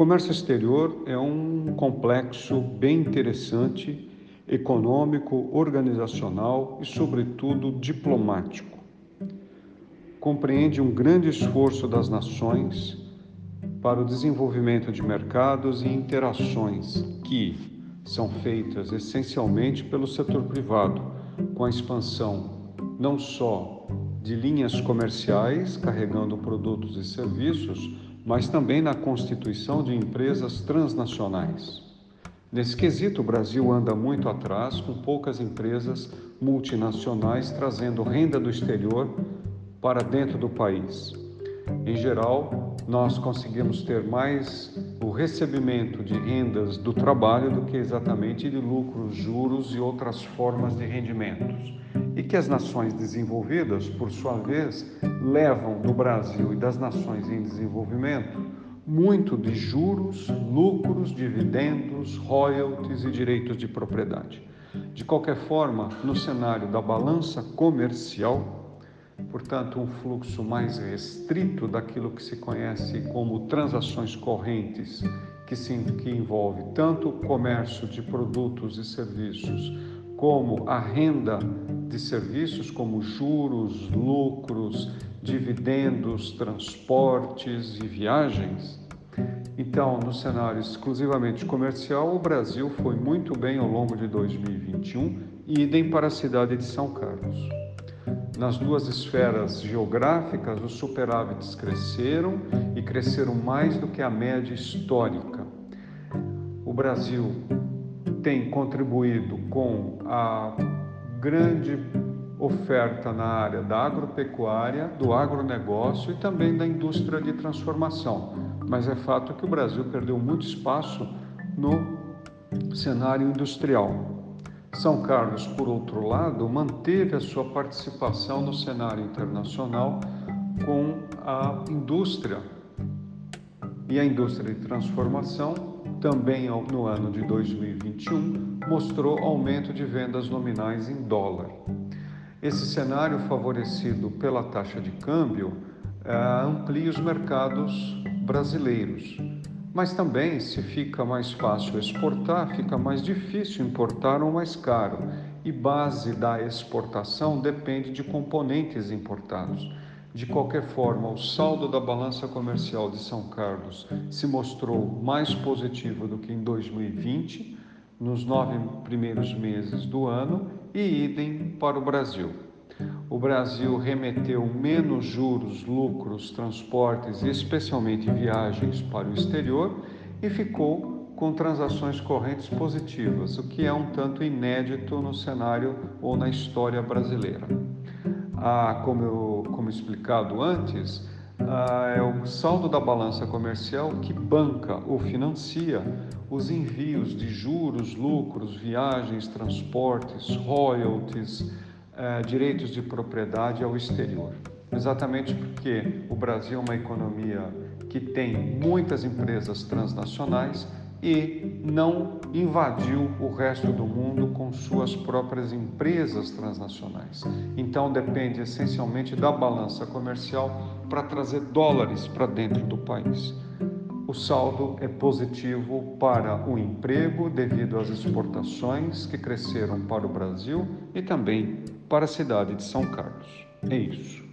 comércio exterior é um complexo bem interessante, econômico, organizacional e, sobretudo, diplomático. Compreende um grande esforço das nações para o desenvolvimento de mercados e interações que são feitas essencialmente pelo setor privado, com a expansão não só de linhas comerciais carregando produtos e serviços, mas também na constituição de empresas transnacionais. Nesse quesito, o Brasil anda muito atrás, com poucas empresas multinacionais trazendo renda do exterior para dentro do país. Em geral, nós conseguimos ter mais o recebimento de rendas do trabalho do que exatamente de lucros, juros e outras formas de rendimentos. E que as nações desenvolvidas, por sua vez, levam do Brasil e das nações em desenvolvimento muito de juros, lucros, dividendos, royalties e direitos de propriedade. De qualquer forma, no cenário da balança comercial, portanto, um fluxo mais restrito daquilo que se conhece como transações correntes, que, se, que envolve tanto o comércio de produtos e serviços, como a renda de serviços, como juros, lucros, dividendos, transportes e viagens. Então, no cenário exclusivamente comercial, o Brasil foi muito bem ao longo de 2021, idem para a cidade de São Carlos. Nas duas esferas geográficas, os superávites cresceram e cresceram mais do que a média histórica. O Brasil tem contribuído com a grande oferta na área da agropecuária, do agronegócio e também da indústria de transformação. Mas é fato que o Brasil perdeu muito espaço no cenário industrial. São Carlos, por outro lado, manteve a sua participação no cenário internacional com a indústria. E a indústria de transformação, também no ano de 2021, mostrou aumento de vendas nominais em dólar. Esse cenário, favorecido pela taxa de câmbio, eh, amplia os mercados brasileiros mas também, se fica mais fácil exportar, fica mais difícil importar ou mais caro. E base da exportação depende de componentes importados. De qualquer forma, o saldo da balança comercial de São Carlos se mostrou mais positivo do que em 2020, nos nove primeiros meses do ano, e idem para o Brasil o Brasil remeteu menos juros, lucros, transportes e especialmente viagens para o exterior e ficou com transações correntes positivas, o que é um tanto inédito no cenário ou na história brasileira. Ah, como, eu, como explicado antes, ah, é o saldo da balança comercial que banca ou financia os envios de juros, lucros, viagens, transportes, royalties, eh, direitos de propriedade ao exterior. Exatamente porque o Brasil é uma economia que tem muitas empresas transnacionais e não invadiu o resto do mundo com suas próprias empresas transnacionais. Então depende essencialmente da balança comercial para trazer dólares para dentro do país. O saldo é positivo para o emprego devido às exportações que cresceram para o Brasil e também para a cidade de São Carlos. É isso.